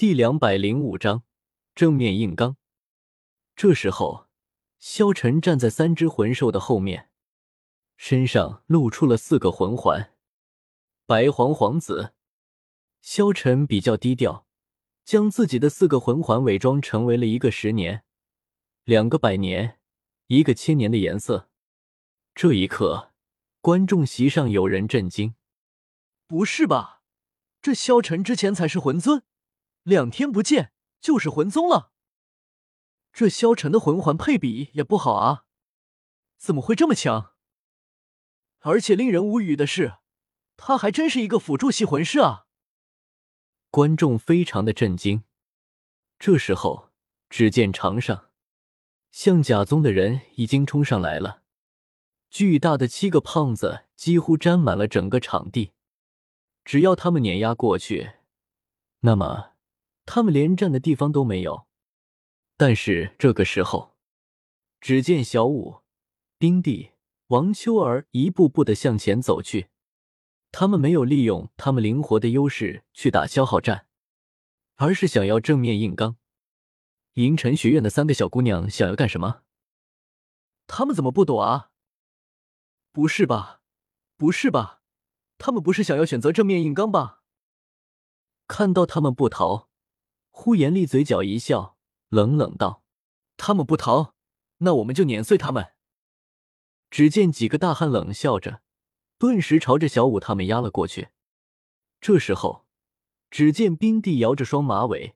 第两百零五章正面硬刚。这时候，萧晨站在三只魂兽的后面，身上露出了四个魂环。白黄黄紫，萧晨比较低调，将自己的四个魂环伪装成为了一个十年、两个百年、一个千年的颜色。这一刻，观众席上有人震惊：“不是吧？这萧晨之前才是魂尊！”两天不见就是魂宗了，这萧晨的魂环配比也不好啊，怎么会这么强？而且令人无语的是，他还真是一个辅助系魂师啊！观众非常的震惊。这时候，只见场上象甲宗的人已经冲上来了，巨大的七个胖子几乎占满了整个场地，只要他们碾压过去，那么。他们连站的地方都没有，但是这个时候，只见小舞、冰帝、王秋儿一步步的向前走去。他们没有利用他们灵活的优势去打消耗战，而是想要正面硬刚。银尘学院的三个小姑娘想要干什么？他们怎么不躲啊？不是吧？不是吧？他们不是想要选择正面硬刚吧？看到他们不逃。呼延丽嘴角一笑，冷冷道：“他们不逃，那我们就碾碎他们。”只见几个大汉冷笑着，顿时朝着小舞他们压了过去。这时候，只见冰帝摇着双马尾，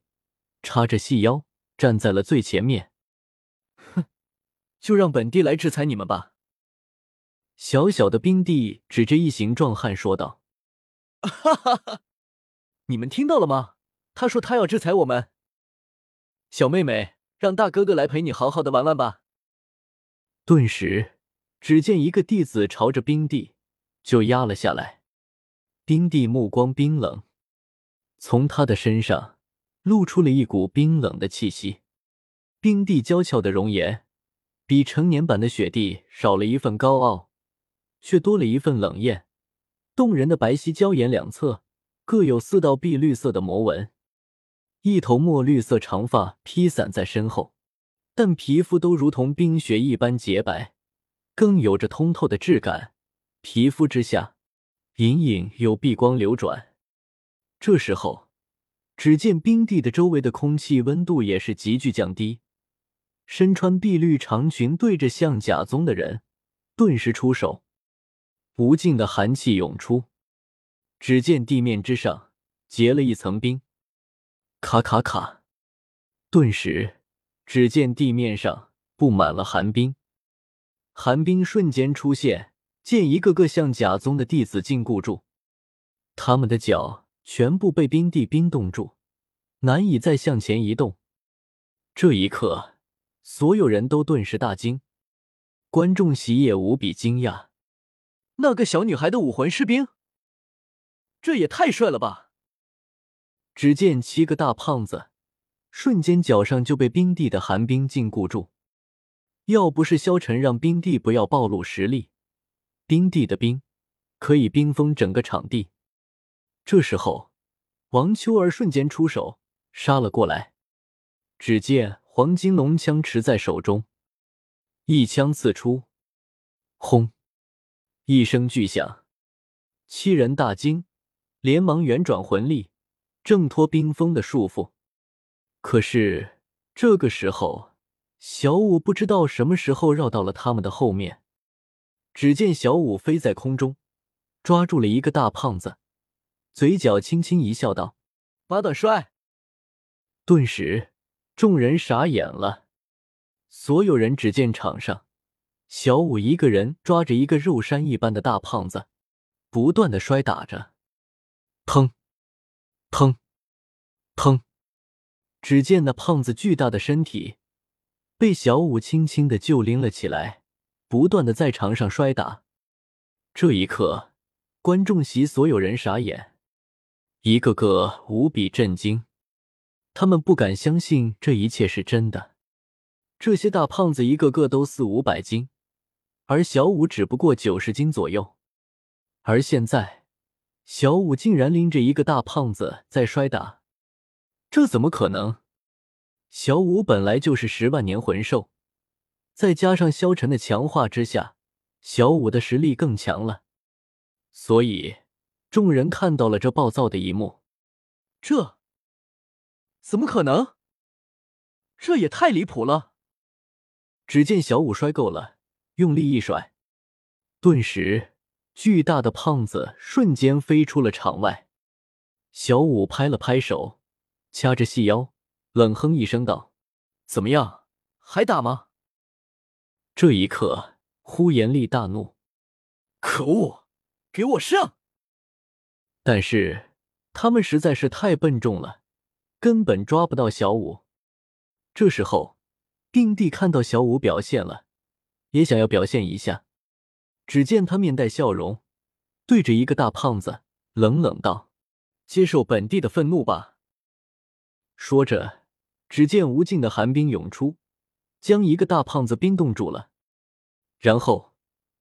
叉着细腰，站在了最前面。哼，就让本帝来制裁你们吧！小小的冰帝指着一行壮汉说道：“ 哈哈哈，你们听到了吗？”他说：“他要制裁我们，小妹妹，让大哥哥来陪你好好的玩玩吧。”顿时，只见一个弟子朝着冰帝就压了下来。冰帝目光冰冷，从他的身上露出了一股冰冷的气息。冰帝娇俏的容颜，比成年版的雪帝少了一份高傲，却多了一份冷艳。动人的白皙娇颜两侧各有四道碧绿色的魔纹。一头墨绿色长发披散在身后，但皮肤都如同冰雪一般洁白，更有着通透的质感。皮肤之下，隐隐有碧光流转。这时候，只见冰地的周围的空气温度也是急剧降低。身穿碧绿长裙对着象甲宗的人，顿时出手，无尽的寒气涌出。只见地面之上结了一层冰。卡卡卡！顿时，只见地面上布满了寒冰，寒冰瞬间出现，见一个个像假宗的弟子禁锢住，他们的脚全部被冰地冰冻住，难以再向前移动。这一刻，所有人都顿时大惊，观众席也无比惊讶。那个小女孩的武魂士兵，这也太帅了吧！只见七个大胖子瞬间脚上就被冰帝的寒冰禁锢住，要不是萧晨让冰帝不要暴露实力，冰帝的冰可以冰封整个场地。这时候，王秋儿瞬间出手杀了过来。只见黄金龙枪持在手中，一枪刺出，轰！一声巨响，七人大惊，连忙圆转魂力。挣脱冰封的束缚，可是这个时候，小舞不知道什么时候绕到了他们的后面。只见小舞飞在空中，抓住了一个大胖子，嘴角轻轻一笑，道：“八段摔。”顿时，众人傻眼了。所有人只见场上，小舞一个人抓着一个肉山一般的大胖子，不断的摔打着，砰！砰！砰！只见那胖子巨大的身体被小舞轻轻的就拎了起来，不断的在场上摔打。这一刻，观众席所有人傻眼，一个个无比震惊，他们不敢相信这一切是真的。这些大胖子一个个都四五百斤，而小舞只不过九十斤左右，而现在。小舞竟然拎着一个大胖子在摔打，这怎么可能？小五本来就是十万年魂兽，再加上萧晨的强化之下，小五的实力更强了。所以，众人看到了这暴躁的一幕。这怎么可能？这也太离谱了！只见小五摔够了，用力一甩，顿时巨大的胖子瞬间飞出了场外。小五拍了拍手，掐着细腰，冷哼一声道：“怎么样，还打吗？”这一刻，呼延丽大怒：“可恶，给我上！”但是他们实在是太笨重了，根本抓不到小五。这时候，定帝看到小五表现了，也想要表现一下。只见他面带笑容，对着一个大胖子冷冷道：“接受本帝的愤怒吧。”说着，只见无尽的寒冰涌出，将一个大胖子冰冻住了。然后，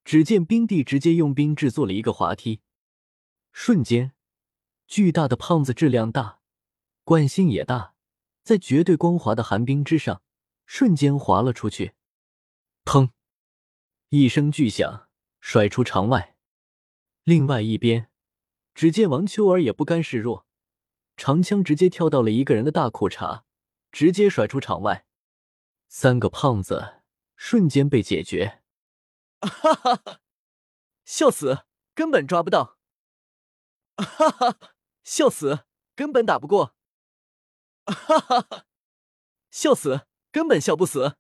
只见冰帝直接用冰制作了一个滑梯，瞬间，巨大的胖子质量大，惯性也大。在绝对光滑的寒冰之上，瞬间滑了出去。砰！一声巨响，甩出场外。另外一边，只见王秋儿也不甘示弱，长枪直接跳到了一个人的大裤衩，直接甩出场外。三个胖子瞬间被解决。哈哈哈！笑死，根本抓不到。哈哈，笑死，根本打不过。哈哈哈！笑死，根本笑不死。